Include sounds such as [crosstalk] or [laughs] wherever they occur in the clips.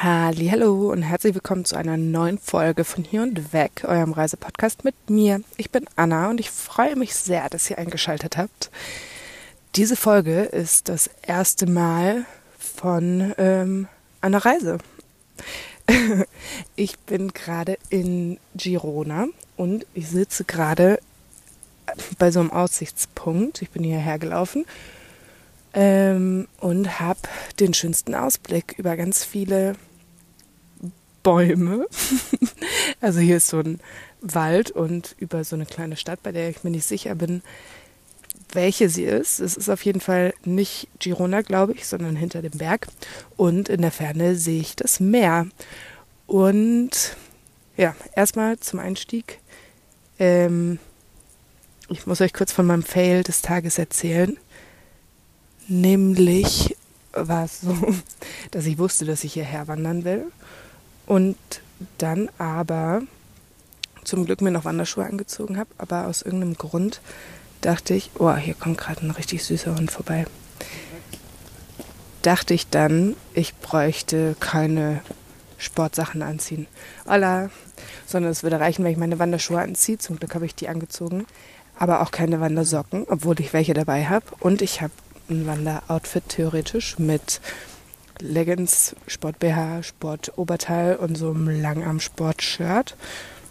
Hallo und herzlich willkommen zu einer neuen Folge von Hier und Weg, eurem Reisepodcast mit mir. Ich bin Anna und ich freue mich sehr, dass ihr eingeschaltet habt. Diese Folge ist das erste Mal von ähm, einer Reise. [laughs] ich bin gerade in Girona und ich sitze gerade bei so einem Aussichtspunkt. Ich bin hierher gelaufen ähm, und habe den schönsten Ausblick über ganz viele Bäume. [laughs] also hier ist so ein Wald und über so eine kleine Stadt, bei der ich mir nicht sicher bin, welche sie ist. Es ist auf jeden Fall nicht Girona, glaube ich, sondern hinter dem Berg. Und in der Ferne sehe ich das Meer. Und ja, erstmal zum Einstieg. Ähm, ich muss euch kurz von meinem Fail des Tages erzählen. Nämlich war es so, [laughs] dass ich wusste, dass ich hierher wandern will und dann aber zum Glück mir noch Wanderschuhe angezogen habe, aber aus irgendeinem Grund dachte ich, oh, hier kommt gerade ein richtig süßer Hund vorbei. Dachte ich dann, ich bräuchte keine Sportsachen anziehen. Hola. Sondern es würde reichen, wenn ich meine Wanderschuhe anziehe. Zum Glück habe ich die angezogen. Aber auch keine Wandersocken, obwohl ich welche dabei habe. Und ich habe ein Wanderoutfit theoretisch mit Leggings, Sport-BH, Sport-Oberteil und so einem Langarm-Sport-Shirt.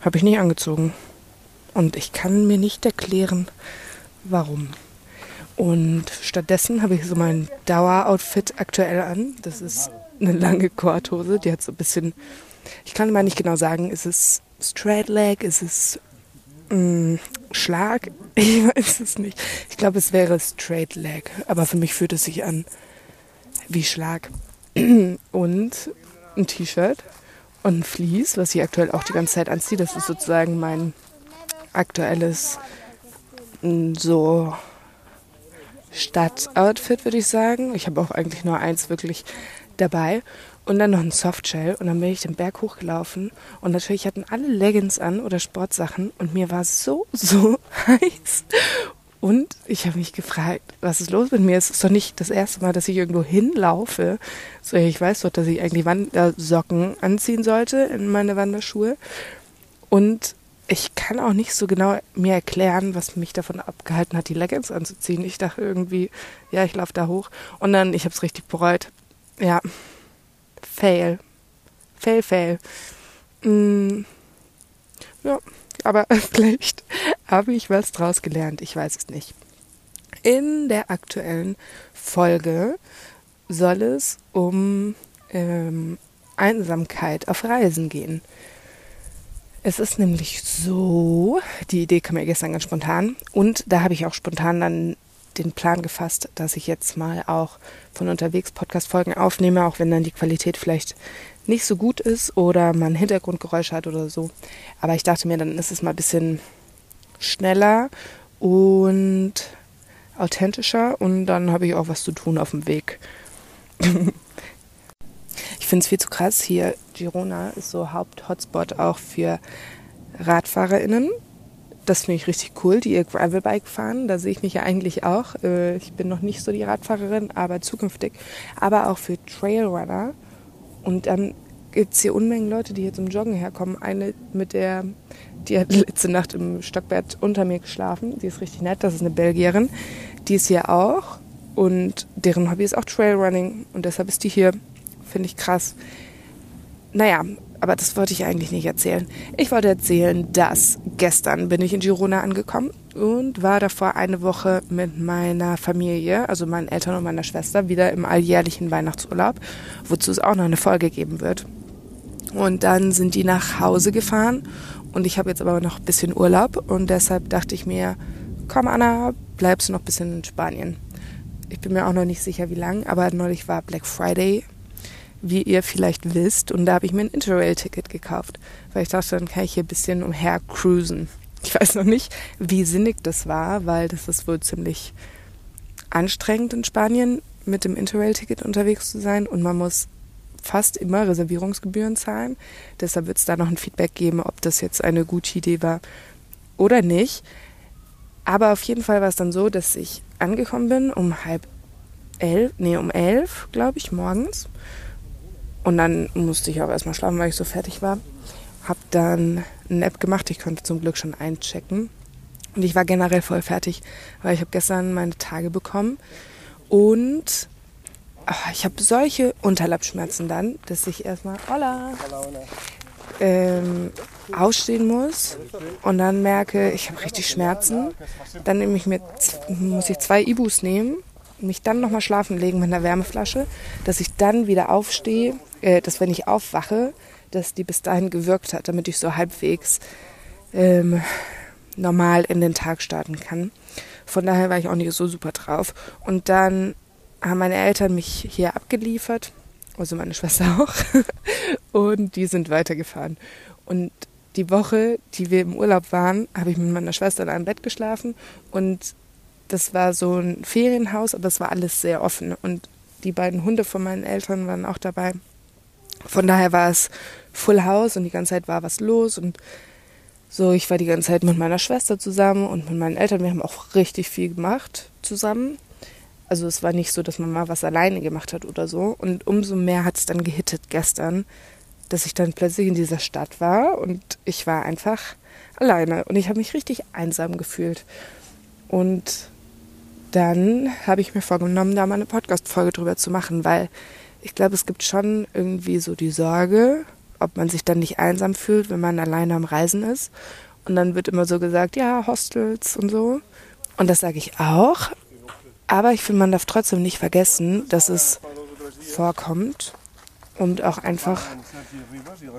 Habe ich nicht angezogen. Und ich kann mir nicht erklären, warum. Und stattdessen habe ich so mein Daueroutfit aktuell an. Das ist eine lange Korthose, die hat so ein bisschen, ich kann mal nicht genau sagen, ist es Straight Leg, ist es mh, mm, Schlag? [laughs] Ich weiß es nicht. Ich glaube, es wäre Straight Leg, aber für mich fühlt es sich an wie Schlag. Und ein T-Shirt und ein Vlies, was ich aktuell auch die ganze Zeit anziehe. Das ist sozusagen mein aktuelles mm, so Stadtoutfit, würde ich sagen. Ich habe auch eigentlich nur eins wirklich dabei. Und dann noch ein Softshell. Und dann bin ich den Berg hochgelaufen. Und natürlich hatten alle Leggings an oder Sportsachen. Und mir war so, so [laughs] heiß. Und ich habe mich gefragt, was ist los mit mir? Es ist doch nicht das erste Mal, dass ich irgendwo hinlaufe. So, ich weiß doch, dass ich eigentlich Wandersocken anziehen sollte in meine Wanderschuhe. Und ich kann auch nicht so genau mir erklären, was mich davon abgehalten hat, die Leggings anzuziehen. Ich dachte irgendwie, ja, ich laufe da hoch. Und dann, ich habe es richtig bereut. Ja, fail. Fail, fail. Mm, ja, aber [laughs] vielleicht habe ich was draus gelernt. Ich weiß es nicht. In der aktuellen Folge soll es um ähm, Einsamkeit auf Reisen gehen. Es ist nämlich so, die Idee kam mir gestern ganz spontan und da habe ich auch spontan dann den Plan gefasst, dass ich jetzt mal auch von unterwegs Podcast-Folgen aufnehme, auch wenn dann die Qualität vielleicht nicht so gut ist oder man Hintergrundgeräusche hat oder so. Aber ich dachte mir, dann ist es mal ein bisschen schneller und authentischer und dann habe ich auch was zu tun auf dem Weg. [laughs] ich finde es viel zu krass hier. Girona ist so Haupt-Hotspot auch für RadfahrerInnen. Das finde ich richtig cool, die ihr Gravelbike fahren. Da sehe ich mich ja eigentlich auch. Äh, ich bin noch nicht so die Radfahrerin, aber zukünftig. Aber auch für Trailrunner und dann gibt es hier Unmengen Leute, die hier zum Joggen herkommen. Eine mit der, die hat [laughs] letzte Nacht im Stockbett unter mir geschlafen. Die ist richtig nett, das ist eine Belgierin. Die ist hier auch und deren Hobby ist auch Trailrunning und deshalb ist die hier. Finde ich krass. Naja, aber das wollte ich eigentlich nicht erzählen. Ich wollte erzählen, dass gestern bin ich in Girona angekommen und war davor eine Woche mit meiner Familie, also meinen Eltern und meiner Schwester, wieder im alljährlichen Weihnachtsurlaub, wozu es auch noch eine Folge geben wird. Und dann sind die nach Hause gefahren und ich habe jetzt aber noch ein bisschen Urlaub und deshalb dachte ich mir, komm Anna, bleibst du noch ein bisschen in Spanien. Ich bin mir auch noch nicht sicher, wie lang, aber neulich war Black Friday wie ihr vielleicht wisst. Und da habe ich mir ein Interrail-Ticket gekauft, weil ich dachte, dann kann ich hier ein bisschen umher cruisen. Ich weiß noch nicht, wie sinnig das war, weil das ist wohl ziemlich anstrengend in Spanien mit dem Interrail-Ticket unterwegs zu sein und man muss fast immer Reservierungsgebühren zahlen. Deshalb wird es da noch ein Feedback geben, ob das jetzt eine gute Idee war oder nicht. Aber auf jeden Fall war es dann so, dass ich angekommen bin um halb elf, nee, um elf, glaube ich, morgens Und dann musste ich auch erstmal schlafen, weil ich so fertig war. Hab dann eine App gemacht. Ich konnte zum Glück schon einchecken. Und ich war generell voll fertig, weil ich habe gestern meine Tage bekommen. Und ach, ich habe solche Unterleibschmerzen dann, dass ich erstmal hola, ähm, ausstehen muss und dann merke, ich habe richtig Schmerzen. Dann nehme ich mir, muss ich zwei Ibus nehmen, mich dann nochmal schlafen legen mit einer Wärmeflasche, dass ich dann wieder aufstehe, äh, dass wenn ich aufwache, dass die bis dahin gewirkt hat, damit ich so halbwegs ähm, normal in den Tag starten kann. Von daher war ich auch nicht so super drauf. Und dann haben meine Eltern mich hier abgeliefert, also meine Schwester [laughs] auch, und die sind weitergefahren. Und die Woche, die wir im Urlaub waren, habe ich mit meiner Schwester in einem Bett geschlafen und das war so ein Ferienhaus, aber es war alles sehr offen und die beiden Hunde von meinen Eltern waren auch dabei. Von daher war es Full House und die ganze Zeit war was los und so, ich war die ganze Zeit mit meiner Schwester zusammen und mit meinen Eltern. Wir haben auch richtig viel gemacht zusammen. Also es war nicht so, dass man mal was alleine gemacht hat oder so. Und umso mehr hat es dann gehittet gestern, dass ich dann plötzlich in dieser Stadt war und ich war einfach alleine und ich habe mich richtig einsam gefühlt. Und dann habe ich mir vorgenommen, da mal eine Podcast-Folge drüber zu machen, weil ich glaube, es gibt schon irgendwie so die Sorge, ob man sich dann nicht einsam fühlt, wenn man alleine am Reisen ist. Und dann wird immer so gesagt, ja, Hostels und so. Und das sage ich auch. Aber ich finde, man darf trotzdem nicht vergessen, dass es vorkommt und auch einfach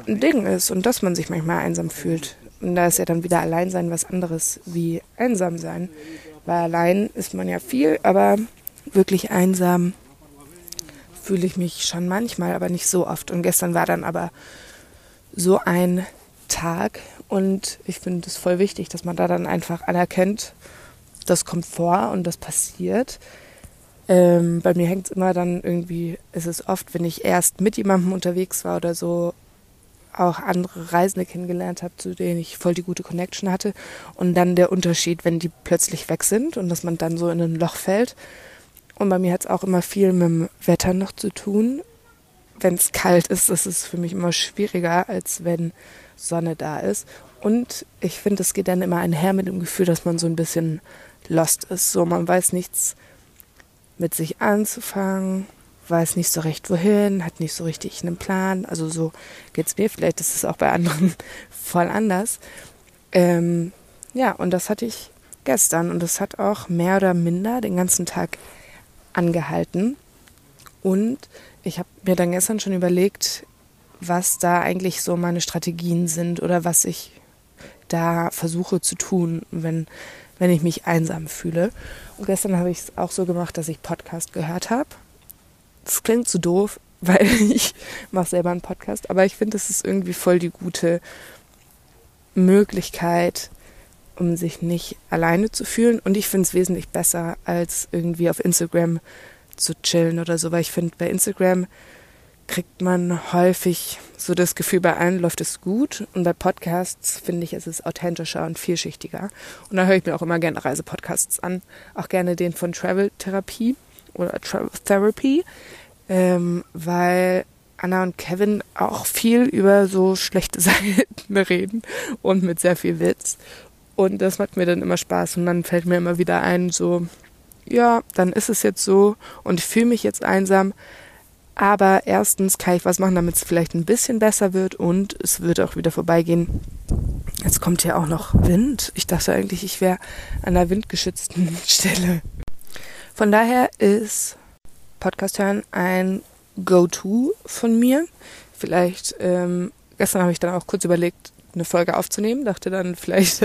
ein Ding ist und dass man sich manchmal einsam fühlt. Und da ist ja dann wieder Alleinsein was anderes wie einsam sein. Weil allein ist man ja viel, aber wirklich einsam fühle ich mich schon manchmal, aber nicht so oft. Und gestern war dann aber so ein Tag und ich finde es voll wichtig, dass man da dann einfach anerkennt, das kommt vor und das passiert. Ähm, bei mir hängt es immer dann irgendwie, es ist oft, wenn ich erst mit jemandem unterwegs war oder so, auch andere Reisende kennengelernt habe, zu denen ich voll die gute Connection hatte. Und dann der Unterschied, wenn die plötzlich weg sind und dass man dann so in ein Loch fällt. Und bei mir hat es auch immer viel mit dem Wetter noch zu tun wenn es kalt ist, ist es für mich immer schwieriger, als wenn Sonne da ist. Und ich finde, es geht dann immer einher mit dem Gefühl, dass man so ein bisschen lost ist. So, man weiß nichts mit sich anzufangen, weiß nicht so recht wohin, hat nicht so richtig einen Plan. Also so geht es mir. Vielleicht ist es auch bei anderen [laughs] voll anders. Ähm, ja, und das hatte ich gestern und das hat auch mehr oder minder den ganzen Tag angehalten. Und ich habe mir dann gestern schon überlegt, was da eigentlich so meine Strategien sind oder was ich da versuche zu tun, wenn, wenn ich mich einsam fühle. Und gestern habe ich es auch so gemacht, dass ich Podcast gehört habe. Das klingt zu so doof, [laughs] weil ich mache selber einen Podcast, aber ich finde, es ist irgendwie voll die gute Möglichkeit, um sich nicht alleine zu fühlen. Und ich finde es wesentlich besser, als irgendwie auf Instagram zu chillen oder so, weil ich finde, bei Instagram kriegt man häufig so das Gefühl, bei allen läuft es gut und bei Podcasts finde ich, ist es authentischer und vielschichtiger. Und da höre ich mir auch immer gerne Reisepodcasts an, auch gerne den von Travel Therapie oder Travel Therapy, ähm, weil Anna und Kevin auch viel über so schlechte [laughs] Seiten reden und mit sehr viel Witz. Und das macht mir dann immer Spaß und dann fällt mir immer wieder ein, so, ja, dann ist es jetzt so und ich fühle mich jetzt einsam. Aber erstens kann ich was machen, damit es vielleicht ein bisschen besser wird und es wird auch wieder vorbeigehen. Jetzt kommt ja auch noch Wind. Ich dachte eigentlich, ich wäre an einer windgeschützten [laughs] Stelle. Von daher ist Podcast hören ein Go-To von mir. Vielleicht, ähm, gestern habe ich dann auch kurz überlegt, eine Folge aufzunehmen. Dachte dann, [laughs] vielleicht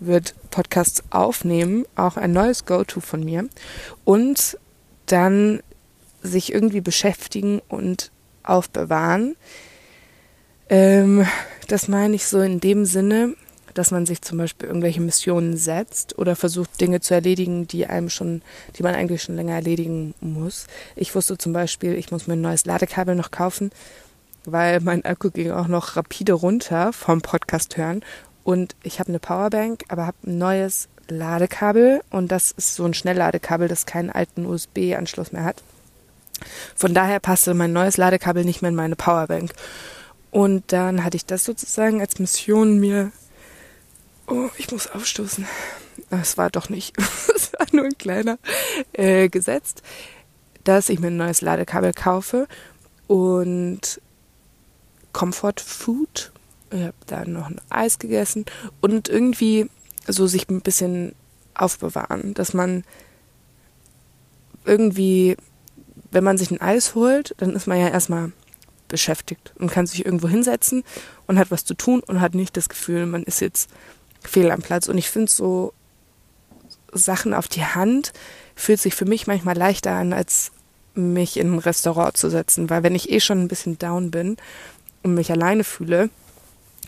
wird Podcasts aufnehmen auch ein neues Go-To von mir. Und dann sich irgendwie beschäftigen und aufbewahren. Ähm, das meine ich so in dem Sinne, dass man sich zum Beispiel irgendwelche Missionen setzt oder versucht, Dinge zu erledigen, die einem schon, die man eigentlich schon länger erledigen muss. Ich wusste zum Beispiel, ich muss mir ein neues Ladekabel noch kaufen weil mein Akku ging auch noch rapide runter vom Podcast hören. Und ich habe eine Powerbank, aber habe ein neues Ladekabel und das ist so ein Schnellladekabel, das keinen alten USB-Anschluss mehr hat. Von daher passte mein neues Ladekabel nicht mehr in meine Powerbank. Und dann hatte ich das sozusagen als Mission mir. Oh, ich muss aufstoßen. Es war doch nicht. [laughs] Es war nur ein kleiner äh, gesetzt, dass ich mir ein neues Ladekabel kaufe und Comfort Food. Ich habe da noch ein Eis gegessen und irgendwie so sich ein bisschen aufbewahren, dass man irgendwie, wenn man sich ein Eis holt, dann ist man ja erstmal beschäftigt und kann sich irgendwo hinsetzen und hat was zu tun und hat nicht das Gefühl, man ist jetzt fehl am Platz. Und ich finde so Sachen auf die Hand fühlt sich für mich manchmal leichter an, als mich in ein Restaurant zu setzen, weil wenn ich eh schon ein bisschen down bin und mich alleine fühle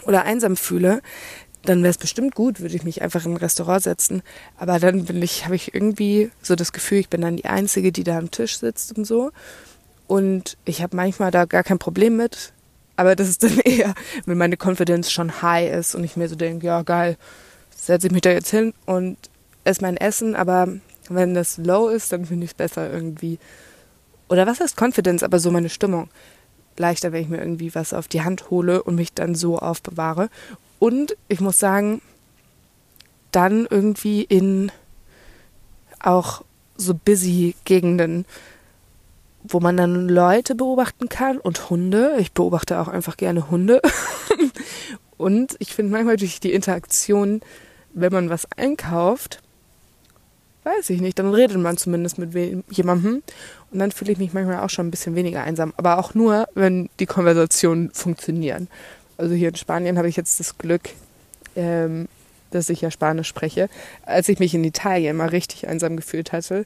oder einsam fühle, dann wäre es bestimmt gut, würde ich mich einfach in ein Restaurant setzen. Aber dann bin ich, habe ich irgendwie so das Gefühl, ich bin dann die Einzige, die da am Tisch sitzt und so. Und ich habe manchmal da gar kein Problem mit. Aber das ist dann [laughs] eher, wenn meine Confidence schon high ist und ich mir so denke, ja geil, setze ich mich da jetzt hin und esse mein Essen. Aber wenn das low ist, dann finde ich es besser irgendwie. Oder was heißt Confidence, aber so meine Stimmung. Leichter, wenn ich mir irgendwie was auf die Hand hole und mich dann so aufbewahre. Und ich muss sagen, dann irgendwie in auch so busy Gegenden, wo man dann Leute beobachten kann und Hunde. Ich beobachte auch einfach gerne Hunde. [laughs] und ich finde manchmal durch die Interaktion, wenn man was einkauft, weiß ich nicht, dann redet man zumindest mit jemandem und dann fühle ich mich manchmal auch schon ein bisschen weniger einsam, aber auch nur, wenn die Konversationen funktionieren. Also hier in Spanien habe ich jetzt das Glück, ähm, dass ich ja Spanisch spreche, als ich mich in Italien mal richtig einsam gefühlt hatte.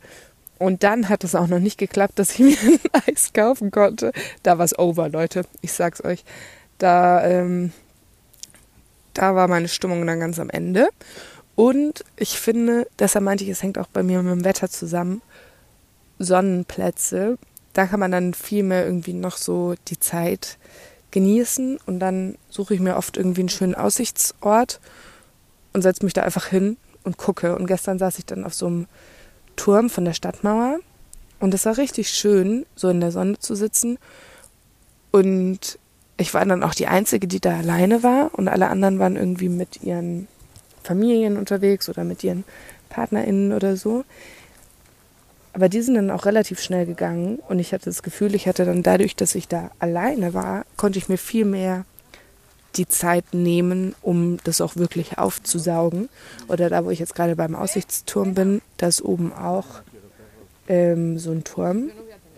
Und dann hat es auch noch nicht geklappt, dass ich [laughs] mir ein Eis kaufen konnte. Da war es over, Leute. Ich sag's euch. Da, ähm, da war meine Stimmung dann ganz am Ende. Und ich finde, deshalb meinte ich, es hängt auch bei mir mit dem Wetter zusammen. Sonnenplätze, da kann man dann viel mehr irgendwie noch so die Zeit genießen und dann suche ich mir oft irgendwie einen schönen Aussichtsort und setze mich da einfach hin und gucke. Und gestern saß ich dann auf so einem Turm von der Stadtmauer und es war richtig schön, so in der Sonne zu sitzen. Und ich war dann auch die Einzige, die da alleine war und alle anderen waren irgendwie mit ihren Familien unterwegs oder mit ihren PartnerInnen oder so. Aber die sind dann auch relativ schnell gegangen und ich hatte das Gefühl, ich hatte dann dadurch, dass ich da alleine war, konnte ich mir viel mehr die Zeit nehmen, um das auch wirklich aufzusaugen. Oder da, wo ich jetzt gerade beim Aussichtsturm bin, da ist oben auch ähm, so ein Turm.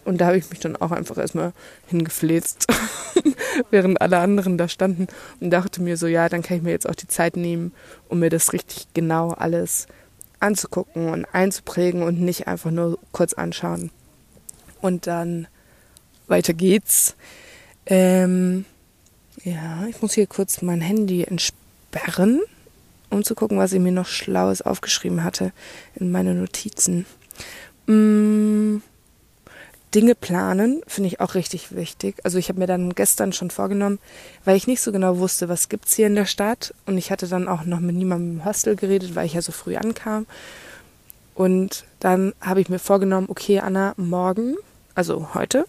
Und da habe ich mich dann auch einfach erstmal hingefläzt, [laughs] während alle anderen da standen und dachte mir so, ja, dann kann ich mir jetzt auch die Zeit nehmen, um mir das richtig genau alles anzugucken und einzuprägen und nicht einfach nur kurz anschauen. Und dann weiter geht's. Ähm, ja, ich muss hier kurz mein Handy entsperren, um zu gucken, was ich mir noch Schlaues aufgeschrieben hatte in meine Notizen. Mmh. Dinge planen finde ich auch richtig wichtig. Also ich habe mir dann gestern schon vorgenommen, weil ich nicht so genau wusste, was gibt's hier in der Stadt und ich hatte dann auch noch mit niemandem im Hostel geredet, weil ich ja so früh ankam. Und dann habe ich mir vorgenommen, okay, Anna, morgen, also heute,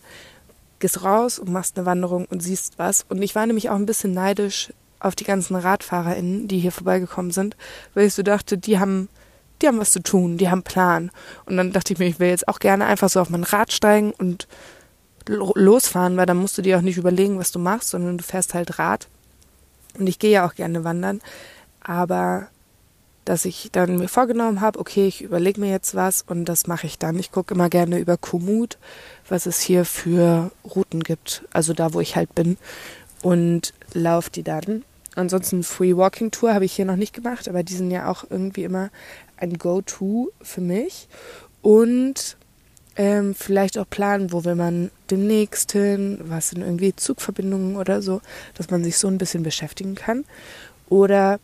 gehst raus und machst eine Wanderung und siehst was. Und ich war nämlich auch ein bisschen neidisch auf die ganzen RadfahrerInnen, die hier vorbeigekommen sind, weil ich so dachte, die haben die haben was zu tun, die haben Plan. Und dann dachte ich mir, ich will jetzt auch gerne einfach so auf mein Rad steigen und losfahren, weil dann musst du dir auch nicht überlegen, was du machst, sondern du fährst halt Rad. Und ich gehe ja auch gerne wandern, aber dass ich dann mir vorgenommen habe, okay, ich überlege mir jetzt was und das mache ich dann. Ich gucke immer gerne über Komoot, was es hier für Routen gibt, also da, wo ich halt bin und laufe die dann. Ansonsten Free Walking Tour habe ich hier noch nicht gemacht, aber die sind ja auch irgendwie immer ein Go-To für mich. Und ähm, vielleicht auch planen, wo will man demnächst hin, was sind irgendwie Zugverbindungen oder so, dass man sich so ein bisschen beschäftigen kann. Oder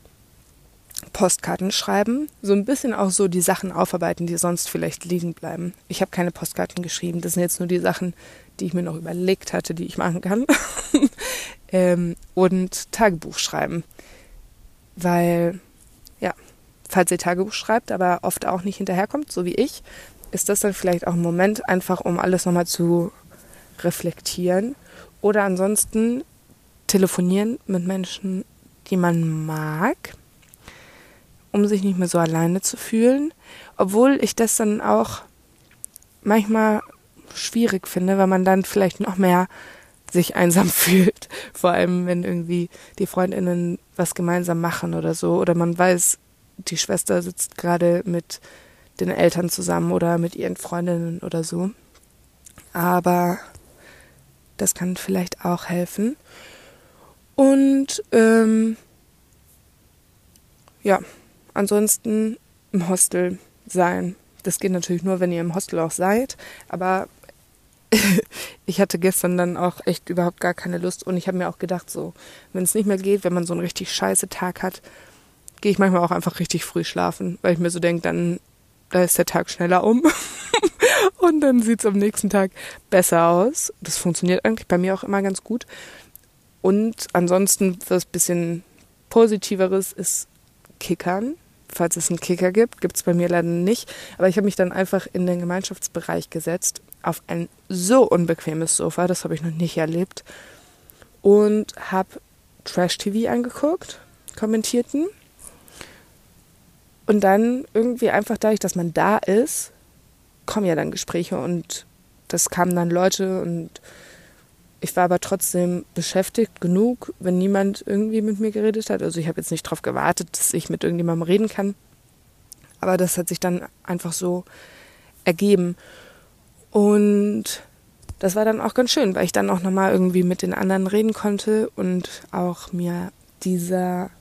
Postkarten schreiben, so ein bisschen auch so die Sachen aufarbeiten, die sonst vielleicht liegen bleiben. Ich habe keine Postkarten geschrieben, das sind jetzt nur die Sachen, die ich mir noch überlegt hatte, die ich machen kann. [laughs] ähm, und Tagebuch schreiben, weil falls ihr Tagebuch schreibt, aber oft auch nicht hinterherkommt, so wie ich, ist das dann vielleicht auch ein Moment, einfach um alles nochmal zu reflektieren oder ansonsten telefonieren mit Menschen, die man mag, um sich nicht mehr so alleine zu fühlen. Obwohl ich das dann auch manchmal schwierig finde, weil man dann vielleicht noch mehr sich einsam [laughs] fühlt. Vor allem, wenn irgendwie die Freundinnen was gemeinsam machen oder so. Oder man weiß, die Schwester sitzt gerade mit den Eltern zusammen oder mit ihren Freundinnen oder so. Aber das kann vielleicht auch helfen. Und ähm, ja, ansonsten im Hostel sein. Das geht natürlich nur, wenn ihr im Hostel auch seid. Aber [laughs] ich hatte gestern dann auch echt überhaupt gar keine Lust und ich habe mir auch gedacht, so, wenn es nicht mehr geht, wenn man so einen richtig scheiße Tag hat, gehe ich manchmal auch einfach richtig früh schlafen, weil ich mir so denke, dann da ist der Tag schneller um [laughs] und dann sieht es am nächsten Tag besser aus. Das funktioniert eigentlich bei mir auch immer ganz gut. Und ansonsten was bisschen positiveres ist Kickern. Falls es einen Kicker gibt, gibt es bei mir leider nicht. Aber ich habe mich dann einfach in den Gemeinschaftsbereich gesetzt auf ein so unbequemes Sofa, das habe ich noch nicht erlebt, und habe Trash-TV angeguckt, kommentierten. Und dann irgendwie einfach dadurch, dass man da ist, kommen ja dann Gespräche und das kamen dann Leute und ich war aber trotzdem beschäftigt genug, wenn niemand irgendwie mit mir geredet hat. Also ich habe jetzt nicht darauf gewartet, dass ich mit irgendjemandem reden kann. Aber das hat sich dann einfach so ergeben. Und das war dann auch ganz schön, weil ich dann auch nochmal irgendwie mit den anderen reden konnte und auch mir dieser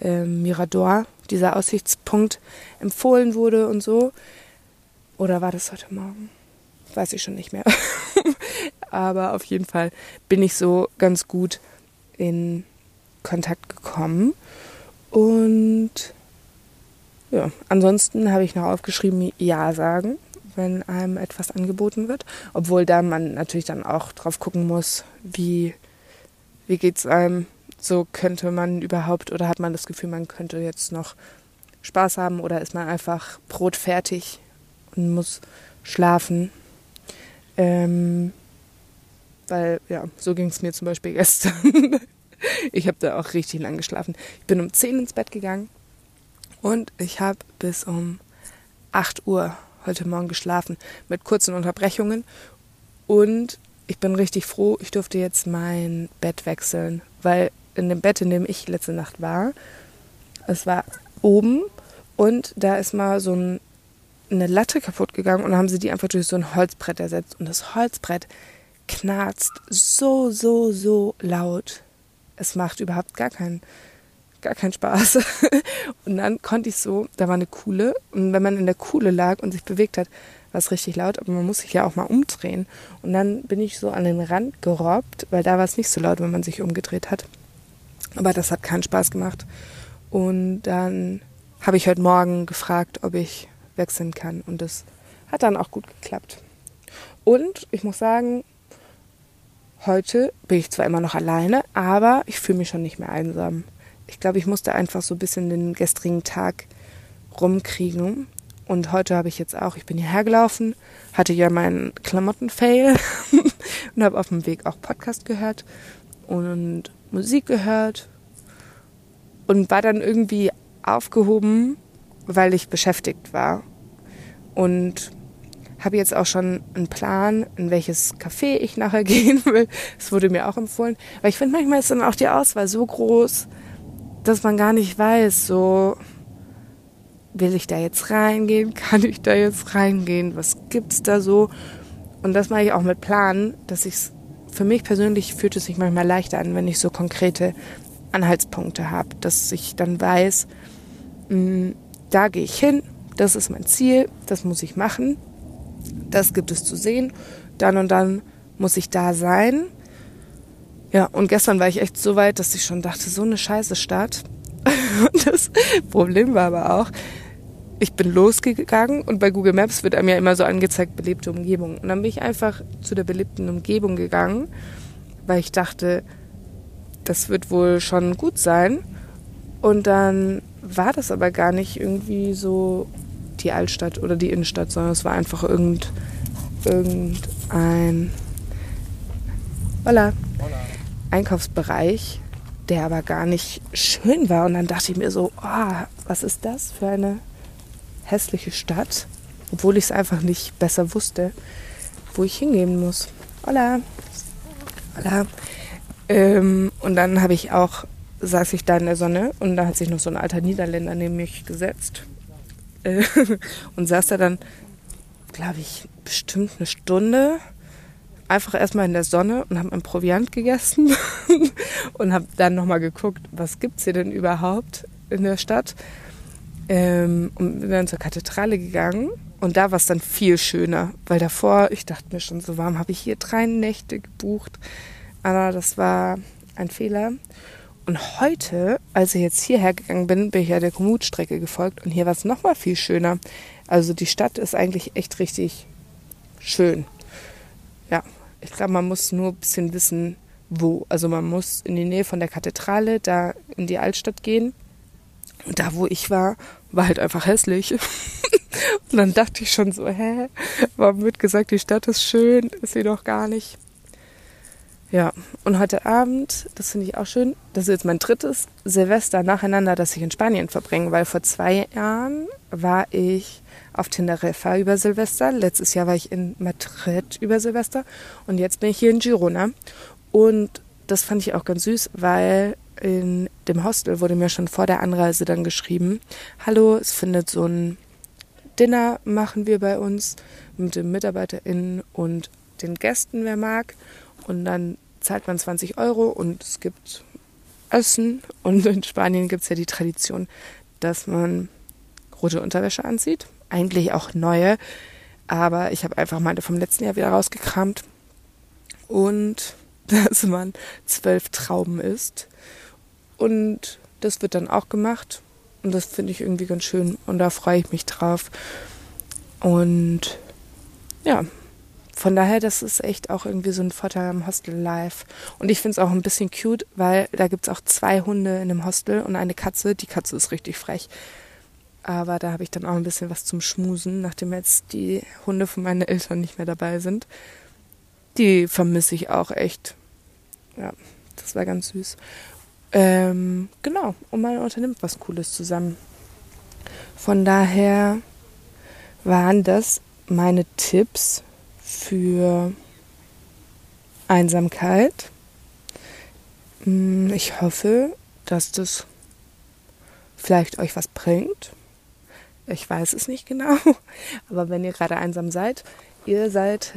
äh, Mirador, dieser Aussichtspunkt empfohlen wurde und so. Oder war das heute Morgen? Weiß ich schon nicht mehr. [laughs] Aber auf jeden Fall bin ich so ganz gut in Kontakt gekommen. Und ja, ansonsten habe ich noch aufgeschrieben, Ja sagen wenn einem etwas angeboten wird. Obwohl da man natürlich dann auch drauf gucken muss, wie, wie geht es einem. So könnte man überhaupt oder hat man das Gefühl, man könnte jetzt noch Spaß haben oder ist man einfach brotfertig und muss schlafen. Ähm, weil, ja, so ging es mir zum Beispiel [laughs] gestern. ich habe da auch richtig lang geschlafen. Ich bin um 10 ins Bett gegangen und ich habe bis um 8 Uhr heute Morgen geschlafen mit kurzen Unterbrechungen. Und ich bin richtig froh, ich durfte jetzt mein Bett wechseln, weil in dem Bett, in dem ich letzte Nacht war, es war oben und da ist mal so ein, eine Latte kaputt gegangen und dann haben sie die einfach durch so ein Holzbrett ersetzt. Und das Holzbrett knarzt so, so, so laut. Es macht überhaupt gar keinen gar keinen Spaß. [laughs] Und dann konnte ich so, da war eine Kuhle und wenn man in der Kuhle lag und sich bewegt hat, war es richtig laut, aber man muss sich ja auch mal umdrehen. Und dann bin ich so an den Rand gerobbt, weil da war es nicht so laut, wenn man sich umgedreht hat. Aber das hat keinen Spaß gemacht. Und dann habe ich heute Morgen gefragt, ob ich wechseln kann. Und das hat dann auch gut geklappt. Und ich muss sagen, heute bin ich zwar immer noch alleine, aber ich fühle mich schon nicht mehr einsam ich glaube, ich musste einfach so ein bisschen den gestrigen Tag rumkriegen. Und heute habe ich jetzt auch, ich bin hierher gelaufen, hatte ja meinen Klamotten-Fail [laughs] und habe auf dem Weg auch Podcast gehört und Musik gehört und war dann irgendwie aufgehoben, weil ich beschäftigt war. Und habe jetzt auch schon einen Plan, in welches Café ich nachher [laughs] gehen will. Das wurde mir auch empfohlen. Weil ich finde, manchmal ist dann auch die Auswahl so groß, dass man gar nicht weiß, so will ich da jetzt reingehen, [laughs] kann ich da jetzt reingehen, was gibt's da so? Und das mache ich auch mit Planen, dass ich für mich persönlich fühlt es sich manchmal leichter an, wenn ich so konkrete Anhaltspunkte habe, dass ich dann weiß, mh, mm, da gehe ich hin, das ist mein Ziel, das muss ich machen, das gibt es zu sehen, dann und dann muss ich da sein ja, und gestern war ich echt so weit, dass ich schon dachte, so eine scheiße Stadt. [laughs] Und das Problem war aber auch, ich bin losgegangen und bei Google Maps wird einem ja immer so angezeigt, belebte Umgebung. Und dann bin ich einfach zu der belebten Umgebung gegangen, weil ich dachte, das wird wohl schon gut sein. Und dann war das aber gar nicht irgendwie so die Altstadt oder die Innenstadt, sondern es war einfach irgend, irgendein Hola. Einkaufsbereich, der aber gar nicht schön war. Und dann dachte ich mir so, oh, was ist das für eine hässliche Stadt? Obwohl ich es einfach nicht besser wusste, wo ich hingehen muss. Hola. Hola. Ähm, und dann habe ich auch, saß ich da in der Sonne und da hat sich noch so ein alter Niederländer neben mich gesetzt. Äh, [laughs] und saß da dann, glaube ich, bestimmt eine Stunde einfach erstmal in der Sonne und habe mein Proviant gegessen [laughs] und habe dann nochmal geguckt, was gibt es hier denn überhaupt in der Stadt. Ähm, und bin dann zur Kathedrale gegangen und da war es dann viel schöner, weil davor, ich dachte mir schon so warm, habe ich hier drei Nächte gebucht. Aber das war ein Fehler. Und heute, als ich jetzt hierher gegangen bin, bin ich ja der Kommutstrecke gefolgt und hier war es nochmal viel schöner. Also die Stadt ist eigentlich echt richtig schön. Ja, ich glaube, man muss nur ein bisschen wissen, wo. Also man muss in die Nähe von der Kathedrale, da in die Altstadt gehen. Und da, wo ich war, war halt einfach hässlich. [laughs] und dann dachte ich schon so, hä, warum wird gesagt, die Stadt ist schön, ist sie doch gar nicht. Ja, und heute Abend, das finde ich auch schön, das ist jetzt mein drittes Silvester nacheinander, das ich in Spanien verbringe, weil vor zwei Jahren war ich auf Teneriffa über Silvester. Letztes Jahr war ich in Madrid über Silvester und jetzt bin ich hier in Girona. Und das fand ich auch ganz süß, weil in dem Hostel wurde mir schon vor der Anreise dann geschrieben, hallo, es findet so ein Dinner machen wir bei uns mit den MitarbeiterInnen und den Gästen, wer mag. Und dann zahlt man 20 Euro und es gibt Essen. Und in Spanien gibt es ja die Tradition, dass man rote Unterwäsche anzieht eigentlich auch neue, aber ich habe einfach meine vom letzten Jahr wieder rausgekramt und [laughs] dass man zwölf Trauben isst und das wird dann auch gemacht und das finde ich irgendwie ganz schön und da freue ich mich drauf und ja, von daher, das ist echt auch irgendwie so ein Vorteil am Hostel Life. Und ich finde es auch ein bisschen cute, weil da gibt es auch zwei Hunde in einem Hostel und eine Katze. Die Katze ist richtig frech. Aber da habe ich dann auch ein bisschen was zum Schmusen, nachdem jetzt die Hunde von meinen Eltern nicht mehr dabei sind. Die vermisse ich auch echt. Ja, das war ganz süß. Ähm, genau, und man unternimmt was Cooles zusammen. Von daher waren das meine Tipps für Einsamkeit. Hm, ich hoffe, dass das vielleicht euch was bringt. Ich weiß es nicht genau. [laughs] Aber wenn ihr gerade einsam seid, ihr seid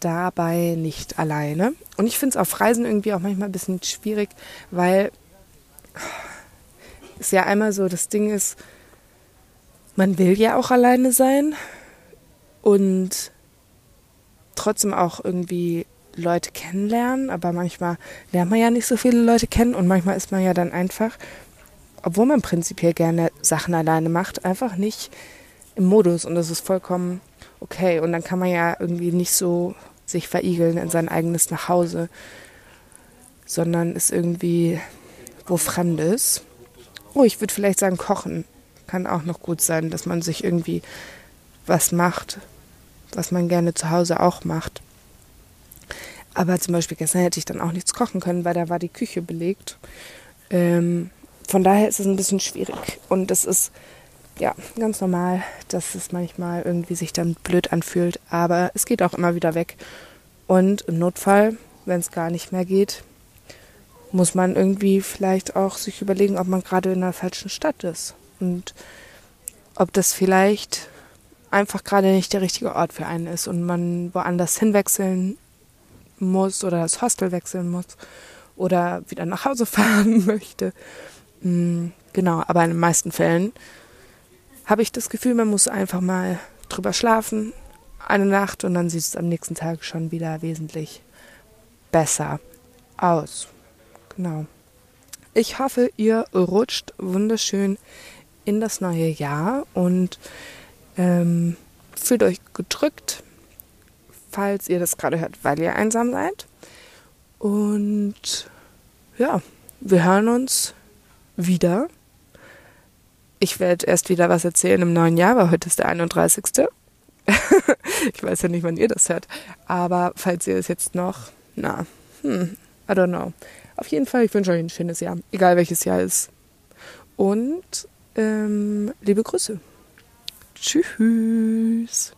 dabei nicht alleine. Und ich finde es auf Reisen irgendwie auch manchmal ein bisschen schwierig, weil es ja einmal so das Ding ist, man will ja auch alleine sein und trotzdem auch irgendwie Leute kennenlernen, aber manchmal lernt man ja nicht so viele Leute kennen und manchmal ist man ja dann einfach obwohl man prinzipiell gerne Sachen alleine macht, einfach nicht im Modus und das ist vollkommen okay. Und dann kann man ja irgendwie nicht so sich verigeln in sein eigenes Nachhause, sondern ist irgendwie wo Fremdes. Oh, ich würde vielleicht sagen, kochen kann auch noch gut sein, dass man sich irgendwie was macht, was man gerne zu Hause auch macht. Aber zum Beispiel gestern hätte ich dann auch nichts kochen können, weil da war die Küche belegt. Ähm, von daher ist es ein bisschen schwierig. Und es ist ja ganz normal, dass es manchmal irgendwie sich dann blöd anfühlt. Aber es geht auch immer wieder weg. Und im Notfall, wenn es gar nicht mehr geht, muss man irgendwie vielleicht auch sich überlegen, ob man gerade in der falschen Stadt ist. Und ob das vielleicht einfach gerade nicht der richtige Ort für einen ist und man woanders hinwechseln muss oder das Hostel wechseln muss oder wieder nach Hause [laughs] fahren möchte. Mm, genau, aber in den meisten Fällen habe ich das Gefühl, man muss einfach mal drüber schlafen, eine Nacht und dann sieht es am nächsten Tag schon wieder wesentlich besser aus. Genau. Ich hoffe, ihr rutscht wunderschön in das neue Jahr und ähm, fühlt euch gedrückt, falls ihr das gerade hört, weil ihr einsam seid. Und ja, wir hören uns wieder. Ich werde erst wieder was erzählen im neuen Jahr, weil heute ist der 31. [laughs] ich weiß ja nicht, wann ihr das hört. Aber falls ihr es jetzt noch, na, hm, I don't know. Auf jeden Fall, ich wünsche euch ein schönes Jahr, egal welches Jahr es ist. Und ähm, liebe Grüße. Tschüss.